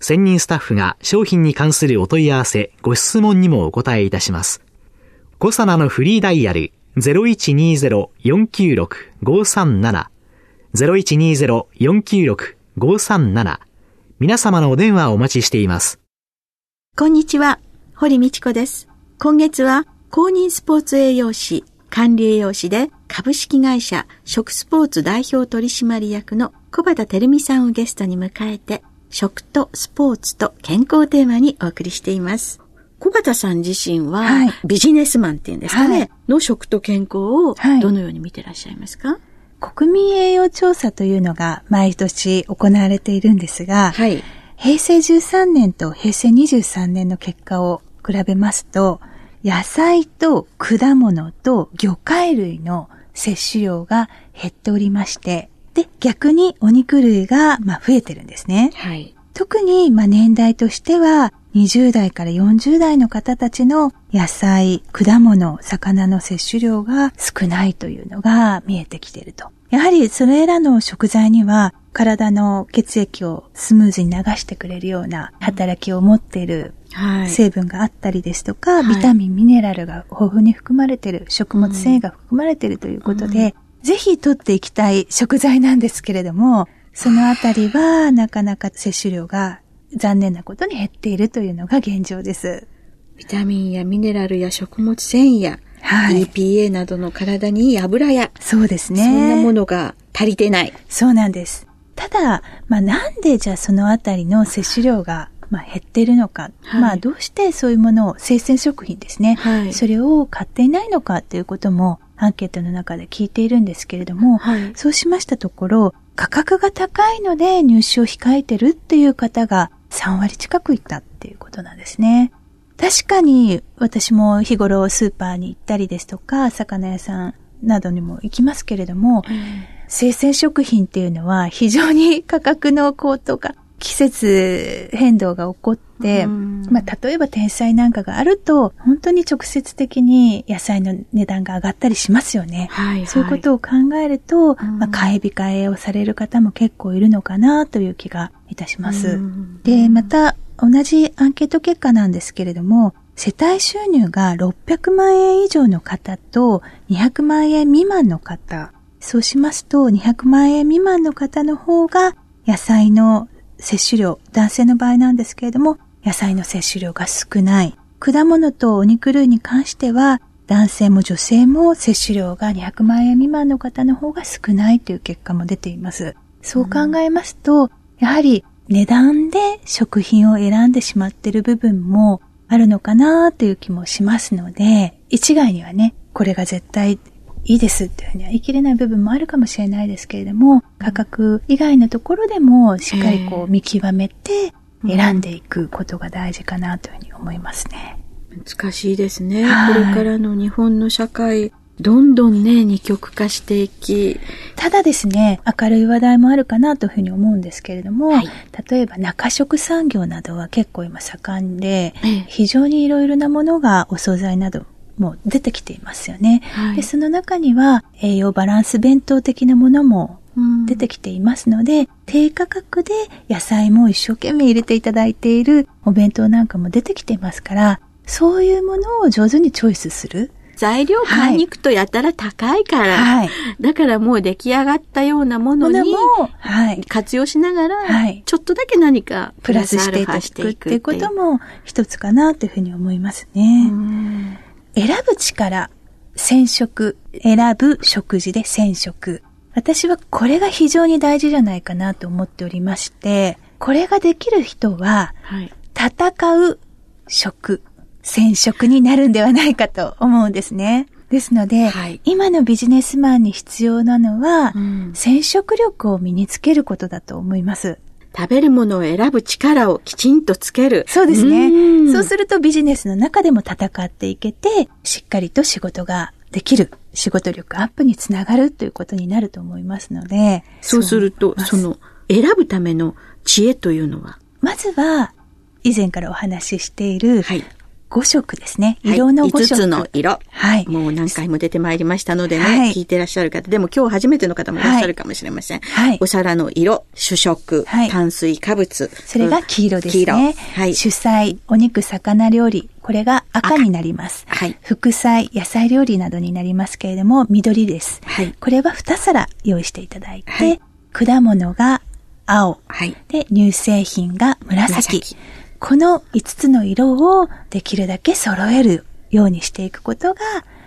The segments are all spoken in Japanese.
専任スタッフが商品に関するお問い合わせ、ご質問にもお答えいたします。コサナのフリーダイヤル0120-496-537 0120-496-537皆様のお電話をお待ちしています。こんにちは、堀道子です。今月は公認スポーツ栄養士、管理栄養士で株式会社食スポーツ代表取締役の小畑照美さんをゲストに迎えて、食とスポーツと健康テーマにお送りしています。小畑さん自身は、はい、ビジネスマンっていうんですかね、はい、の食と健康をどのように見てらっしゃいますか、はい、国民栄養調査というのが毎年行われているんですが、はい、平成13年と平成23年の結果を比べますと、野菜と果物と魚介類の摂取量が減っておりまして、で、逆にお肉類が、まあ、増えてるんですね。はい。特に、まあ、年代としては、20代から40代の方たちの野菜、果物、魚の摂取量が少ないというのが見えてきていると。やはりそれらの食材には体の血液をスムーズに流してくれるような働きを持っている成分があったりですとか、はい、ビタミン、ミネラルが豊富に含まれている、食物繊維が含まれているということで、うん、ぜひ取っていきたい食材なんですけれども、そのあたりはなかなか摂取量が残念なことに減っているというのが現状です。ビタミンやミネラルや食物繊維や、はい、EPA などの体にいい油や、そうですね。そんなものが足りてない。そうなんです。ただ、まあなんでじゃあそのあたりの摂取量がまあ、減っているのか、はい、まあ、どうしてそういうものを、生鮮食品ですね、はい、それを買っていないのかということも、アンケートの中で聞いているんですけれども、はい、そうしましたところ、価格が高いので入手を控えてるっていう方が3割近くいたっていうことなんですね。確かに私も日頃スーパーに行ったりですとか、魚屋さんなどにも行きますけれども、うん、生鮮食品っていうのは非常に価格の高騰が季節変動が起こって、まあ、例えば天災なんかがあると、本当に直接的に野菜の値段が上がったりしますよね。はいはい、そういうことを考えると、まあ、買い控えをされる方も結構いるのかなという気がいたします。で、また、同じアンケート結果なんですけれども、世帯収入が600万円以上の方と200万円未満の方、そうしますと200万円未満の方の方が野菜の摂取量、男性の場合なんですけれども、野菜の摂取量が少ない。果物とお肉類に関しては、男性も女性も摂取量が200万円未満の方の方が少ないという結果も出ています。そう考えますと、うん、やはり値段で食品を選んでしまっている部分もあるのかなという気もしますので、一概にはね、これが絶対いいですっていうふうには言い切れない部分もあるかもしれないですけれども、価格以外のところでもしっかりこう見極めて選んでいくことが大事かなというふうに思いますね。難しいですね。これからの日本の社会、どんどんね、二極化していき。ただですね、明るい話題もあるかなというふうに思うんですけれども、はい、例えば中食産業などは結構今盛んで、非常にいろいろなものがお惣菜などもう出てきていますよね。はい、でその中には栄養バランス弁当的なものも出てきていますので、低価格で野菜も一生懸命入れていただいているお弁当なんかも出てきていますから、そういうものを上手にチョイスする。材料買いに行くとやたら高いから、はい、だからもう出来上がったようなものに、はい、活用しながら、はい、ちょっとだけ何かプラスしていくっていうことも一つかなというふうに思いますね。選ぶ力、染色、選ぶ食事で染色。私はこれが非常に大事じゃないかなと思っておりまして、これができる人は、はい、戦う食、染色になるんではないかと思うんですね。ですので、はい、今のビジネスマンに必要なのは、うん、染色力を身につけることだと思います。食べるものを選ぶ力をきちんとつける。そうですね。そうするとビジネスの中でも戦っていけて、しっかりと仕事ができる。仕事力アップにつながるということになると思いますので。そうすると、その選ぶための知恵というのは？まずは、以前からお話ししている、はい、5色ですね。色の5色。5つの色。はい。もう何回も出てまいりましたのでね、はい、聞いてらっしゃる方、でも今日初めての方もいらっしゃるかもしれません。はい。お皿の色、主食、はい、炭水化物。それが黄色ですね。黄色。はい。主菜、お肉、魚料理。これが赤になります。はい。副菜、野菜料理などになりますけれども、緑です。はい。これは2皿用意していただいて、はい、果物が青。はい。で、乳製品が紫。紫この5つの色をできるだけ揃えるようにしていくことが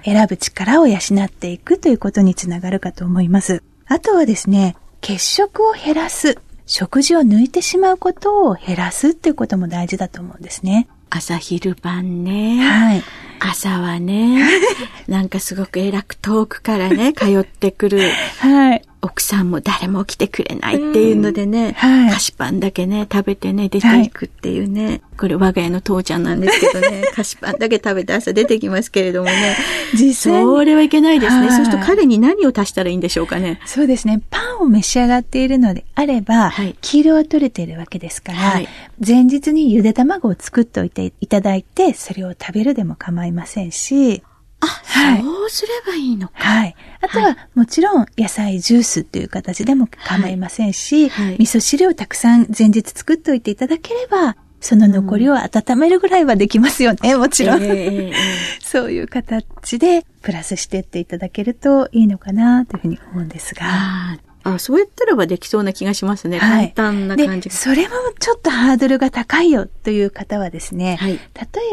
選ぶ力を養っていくということにつながるかと思います。あとはですね、血色を減らす。食事を抜いてしまうことを減らすっていうことも大事だと思うんですね。朝昼晩ね。はい。朝はね、なんかすごく偉く遠くからね、通ってくる。はい。奥さんも誰も来てくれないっていうのでね、はい、菓子パンだけね、食べてね、出ていくっていうね、はい、これ我が家の父ちゃんなんですけどね、菓子パンだけ食べて朝出てきますけれどもね、実際それはいけないですね。はい、そうすると彼に何を足したらいいんでしょうかね。そうですね。パンを召し上がっているのであれば、はい、黄色は取れているわけですから、はい、前日にゆで卵を作っておいていただいて、それを食べるでも構いませんし、あ、はい、そうすればいいのか。はい。あとは、はい、もちろん野菜ジュースっていう形でも構いませんし、はい。はい、味噌汁をたくさん前日作っておいていただければ、その残りを温めるぐらいはできますよね、もちろん。えー、そういう形でプラスしていっていただけるといいのかなというふうに思うんですが。あそうやったらばできそうな気がしますね。はい、簡単な感じそれもちょっとハードルが高いよという方はですね、はい、例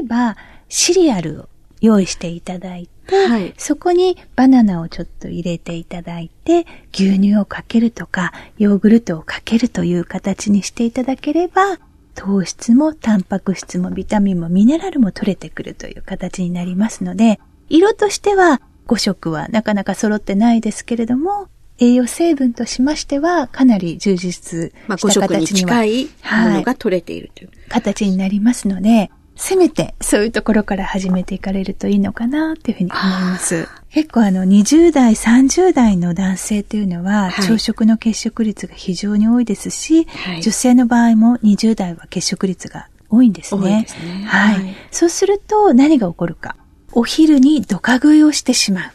えばシリアルを用意していただいて、はい、そこにバナナをちょっと入れていただいて、牛乳をかけるとか、ヨーグルトをかけるという形にしていただければ、糖質もタンパク質もビタミンもミネラルも取れてくるという形になりますので、色としては5色はなかなか揃ってないですけれども、栄養成分としましてはかなり充実した形には、まあ、に近いものが取れているという、はい、形になりますので、せめてそういうところから始めていかれるといいのかなっていうふうに思います。結構あの20代、30代の男性というのは、朝食の欠食率が非常に多いですし、はい、女性の場合も20代は欠食率が多いんですね。すねはい、はい。そうすると何が起こるか。お昼にドカ食いをしてしまう。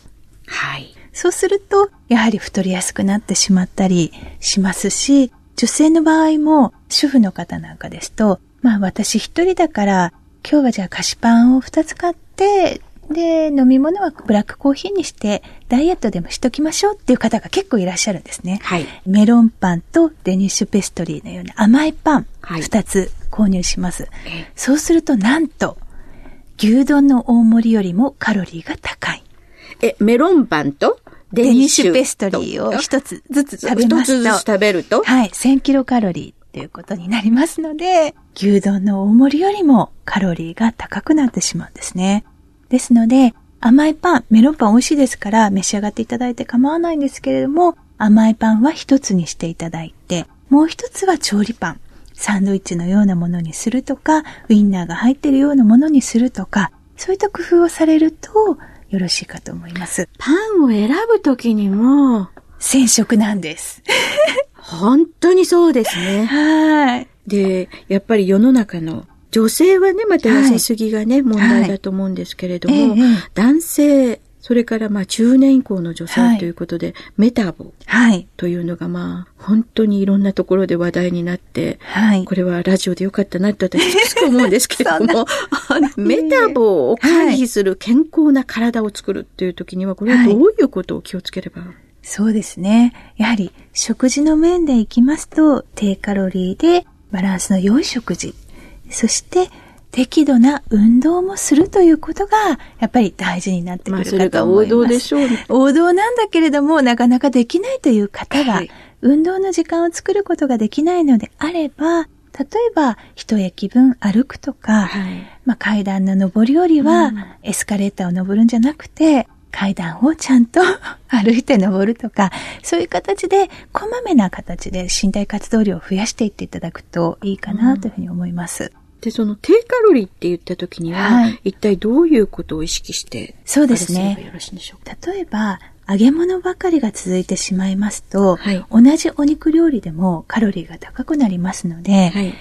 はい。そうすると、やはり太りやすくなってしまったりしますし、女性の場合も主婦の方なんかですと、まあ私一人だから今日はじゃあ菓子パンを2つ買って、で、飲み物はブラックコーヒーにして、ダイエットでもしときましょうっていう方が結構いらっしゃるんですね。はい。メロンパンとデニッシュペストリーのような甘いパン、2つ購入します。はい、そうするとなんと、牛丼の大盛りよりもカロリーが高い。え、メロンパンとデニッシュペストリーを一つずつ食べますと。一つずつ食べると？はい、1000キロカロリー。ということになりますので、牛丼の大盛りよりもカロリーが高くなってしまうんですね。ですので、甘いパン、メロンパン美味しいですから召し上がっていただいて構わないんですけれども、甘いパンは一つにしていただいて、もう一つは調理パン、サンドイッチのようなものにするとか、ウインナーが入っているようなものにするとか、そういった工夫をされるとよろしいかと思います。パンを選ぶときにも、染色なんです。本当にそうですね。はい。で、やっぱり世の中の女性はね、また痩せすぎがね、はい、問題だと思うんですけれども、はい。男性それからまあ中年以降の女性ということで、はい、メタボというのがまあ本当にいろんなところで話題になって、はい、これはラジオでよかったなって私つく思うんですけれども、メタボを回避する健康な体を作るっていう時には、これはどういうことを気をつければ、はい、そうですね。やはり食事の面でいきますと、低カロリーでバランスの良い食事、そして適度な運動もするということが、やっぱり大事になってくるかと思います。まあ、それが王道でしょうね。王道なんだけれども、なかなかできないという方が、はい、運動の時間を作ることができないのであれば、例えば、一駅分歩くとか、はい、まあ、階段の上り下りは、エスカレーターを登るんじゃなくて、階段をちゃんと 歩いて登るとか、そういう形で、こまめな形で身体活動量を増やしていっていただくといいかなというふうに思います。で、その低カロリーって言った時には、はい、一体どういうことを意識して、そうですね。よろしいでしょうか？例えば、揚げ物ばかりが続いてしまいますと、はい、同じお肉料理でもカロリーが高くなりますので、はい、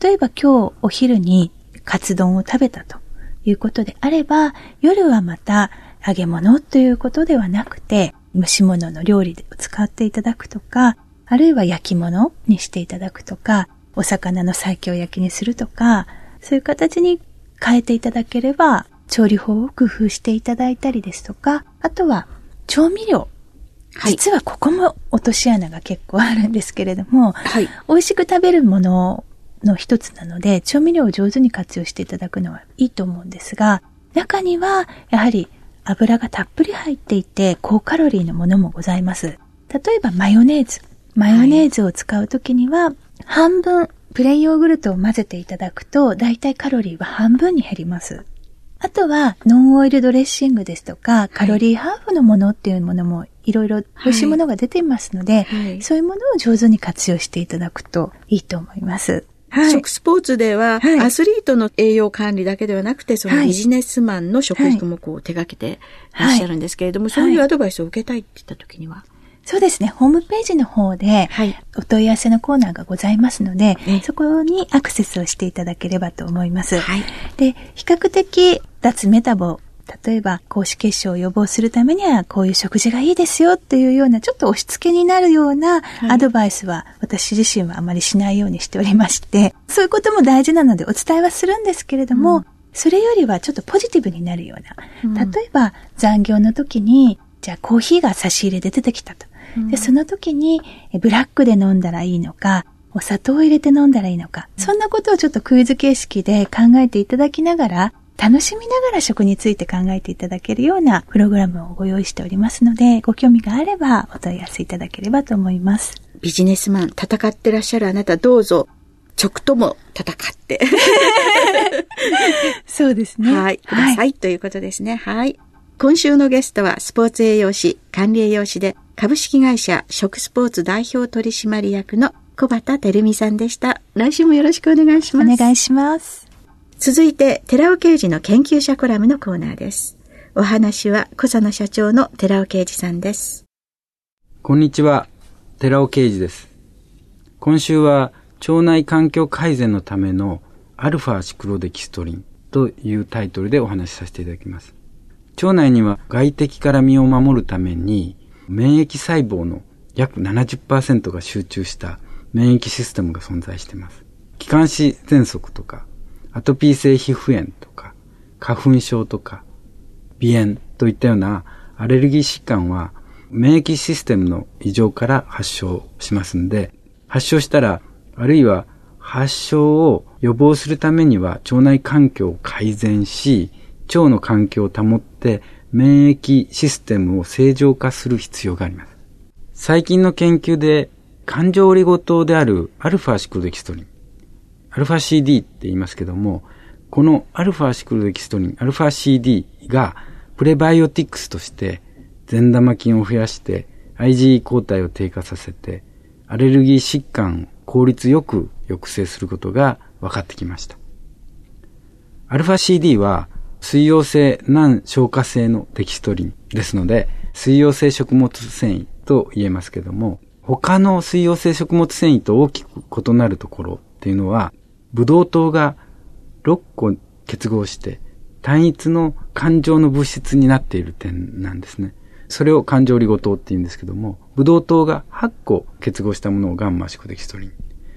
例えば今日お昼にカツ丼を食べたということであれば、夜はまた揚げ物ということではなくて、蒸し物の料理を使っていただくとか、あるいは焼き物にしていただくとか、お魚の最強焼きにするとか、そういう形に変えていただければ、調理法を工夫していただいたりですとか、あとは調味料。はい、実はここも落とし穴が結構あるんですけれども、はい、美味しく食べるものの一つなので、調味料を上手に活用していただくのはいいと思うんですが、中にはやはり油がたっぷり入っていて高カロリーのものもございます。例えばマヨネーズ。マヨネーズを使うときには、半分プレーンヨーグルトを混ぜていただくと、だいたいカロリーは半分に減ります。あとは、ノンオイルドレッシングですとか、カロリーハーフのものっていうものもいろいろ美味しいものが出ていますので、はいはい、そういうものを上手に活用していただくといいと思います。はい、食スポーツでは、はい、アスリートの栄養管理だけではなくて、そのビジネスマンの食育もこう手掛けてい。らっしゃるんですけれども、そういうアドバイスを受けたいって言った時には、そうですね。ホームページの方で、お問い合わせのコーナーがございますので、はい、そこにアクセスをしていただければと思います。はい、で、比較的脱メタボ例えば、高脂血症を予防するためには、こういう食事がいいですよっていうような、ちょっと押し付けになるようなアドバイスは、私自身はあまりしないようにしておりまして、そういうことも大事なのでお伝えはするんですけれども、うん、それよりはちょっとポジティブになるような、例えば残業の時に、じゃあコーヒーが差し入れで出てきたと。で、その時に、ブラックで飲んだらいいのか、お砂糖を入れて飲んだらいいのか、そんなことをちょっとクイズ形式で考えていただきながら、楽しみながら食について考えていただけるようなプログラムをご用意しておりますので、ご興味があればお問い合わせいただければと思います。ビジネスマン、戦ってらっしゃるあなたどうぞ、直とも戦って。そうですね。はい。ください、はい、ということですね。はい。今週のゲストはスポーツ栄養士、管理栄養士で株式会社食スポーツ代表取締役の小畑照美さんでした。来週もよろしくお願いします。お願いします。続いて、寺尾刑事の研究者コラムのコーナーです。お話は小佐野社長の寺尾刑事さんです。こんにちは、寺尾刑事です。今週は腸内環境改善のためのアルファシクロデキストリンというタイトルでお話しさせていただきます。腸内には外敵から身を守るために免疫細胞の約70%が集中した免疫システムが存在しています。気管支喘息とか、アトピー性皮膚炎とか、花粉症とか、鼻炎といったようなアレルギー疾患は免疫システムの異常から発症しますんで、発症したら、あるいは発症を予防するためには腸内環境を改善し、腸の環境を保って免疫システムを正常化する必要があります。最近の研究で環状オリゴ糖であるアルファシクロデキストリン、アルファ CD って言いますけども、このアルファシクロデキストリン、アルファ CD がプレバイオティクスとして善玉菌を増やして IgE 抗体を低下させてアレルギー疾患を効率よく抑制することが分かってきました。アルファ CD は水溶性難消化性のデキストリンですので、水溶性食物繊維と言えますけども、他の水溶性食物繊維と大きく異なるところっていうのは、ブドウ糖が6個結合して単一の感情の物質になっている点なんですね。それを感情リゴ糖って言うんですけども、ブドウ糖が8個結合したものをガンマシコデキストリン。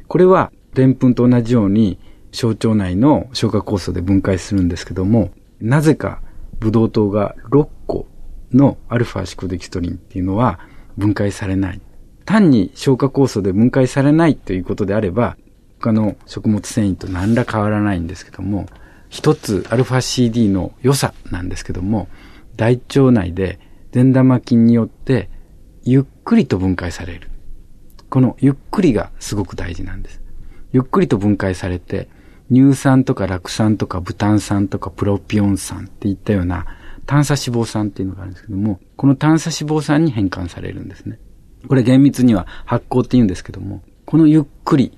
これは、でんぷんと同じように、小腸内の消化酵素で分解するんですけども、なぜかブドウ糖が6個のアルファシコデキストリンっていうのは分解されない。単に消化酵素で分解されないということであれば、他の食物繊維と何ら変わらないんですけども、一つアルファ CD の良さなんですけども、大腸内で善玉菌によってゆっくりと分解される。このゆっくりがすごく大事なんです。ゆっくりと分解されて、乳酸とか酪酸とかブタン酸とかプロピオン酸っていったような炭鎖脂肪酸っていうのがあるんですけども、この炭鎖脂肪酸に変換されるんですね。これ厳密には発酵って言うんですけども、このゆっくり、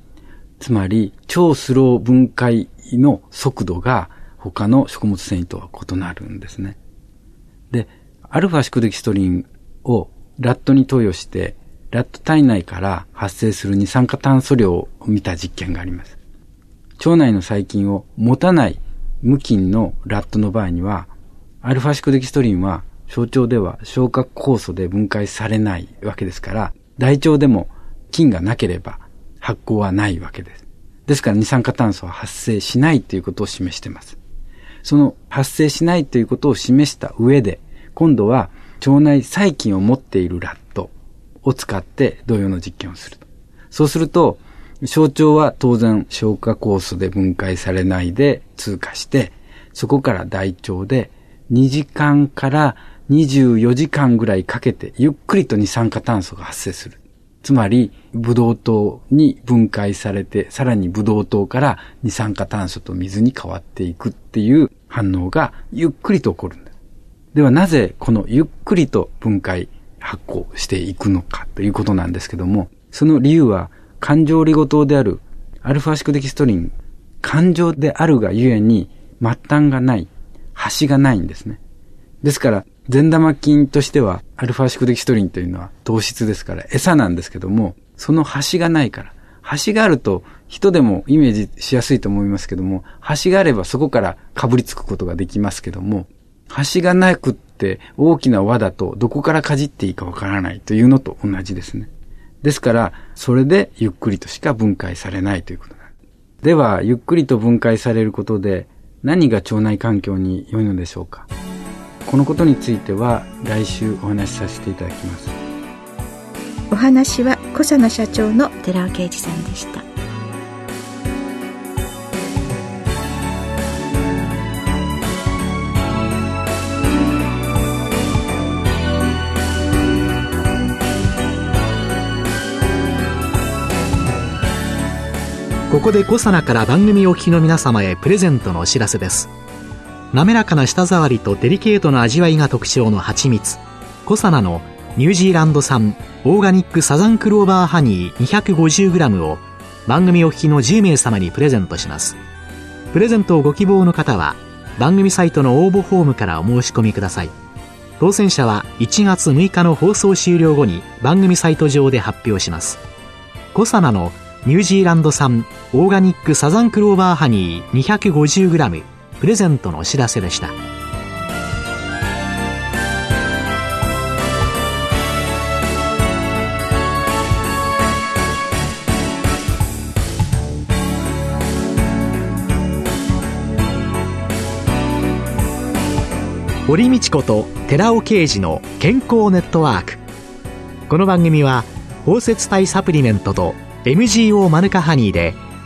つまり超スロー分解の速度が他の食物繊維とは異なるんですね。で、アルファシクデキストリンをラットに投与して、ラット体内から発生する二酸化炭素量を見た実験があります。腸内の細菌を持たない無菌のラットの場合には、アルファシクデキストリンは小腸では消化酵素で分解されないわけですから、大腸でも菌がなければ発酵はないわけです。ですから二酸化炭素は発生しないということを示しています。その発生しないということを示した上で、今度は腸内細菌を持っているラットを使って同様の実験をすると。そうすると、小腸は当然消化酵素で分解されないで通過して、そこから大腸で2時間から24時間ぐらいかけてゆっくりと二酸化炭素が発生する。つまり、ブドウ糖に分解されて、さらにブドウ糖から二酸化炭素と水に変わっていくっていう反応がゆっくりと起こるんです。ではなぜこのゆっくりと分解発酵していくのかということなんですけども、その理由は感情リゴ糖であるアルファシクデキストリン、感情であるがゆえに末端がない、端がないんですね。ですから、善玉菌としては、アルファシクデキストリンというのは糖質ですから、餌なんですけども、その端がないから、端があると人でもイメージしやすいと思いますけども、端があればそこから被りつくことができますけども、端がなくって大きな輪だとどこからかじっていいかわからないというのと同じですね。ですから、それでゆっくりとしか分解されないということなんです。では、ゆっくりと分解されることで何が腸内環境に良いのでしょうかこのことについては来週お話しさせていただきます。お話は小佐野社長の寺尾啓二さんでした。ここでコサナから番組お聞きの皆様へプレゼントのお知らせです滑らかな舌触りとデリケートな味わいが特徴の蜂蜜。コサナのニュージーランド産オーガニックサザンクローバーハニー 250g を番組お聞きの10名様にプレゼントします。プレゼントをご希望の方は番組サイトの応募フォームからお申し込みください。当選者は1月6日の放送終了後に番組サイト上で発表します。コサナのニュージーランド産オーガニックサザンクローバーハニー 250g プレゼントのお知らせでした。堀道子と寺尾啓二の健康ネットワーク。この番組は包摂体サプリメントと MGO マヌカハニーで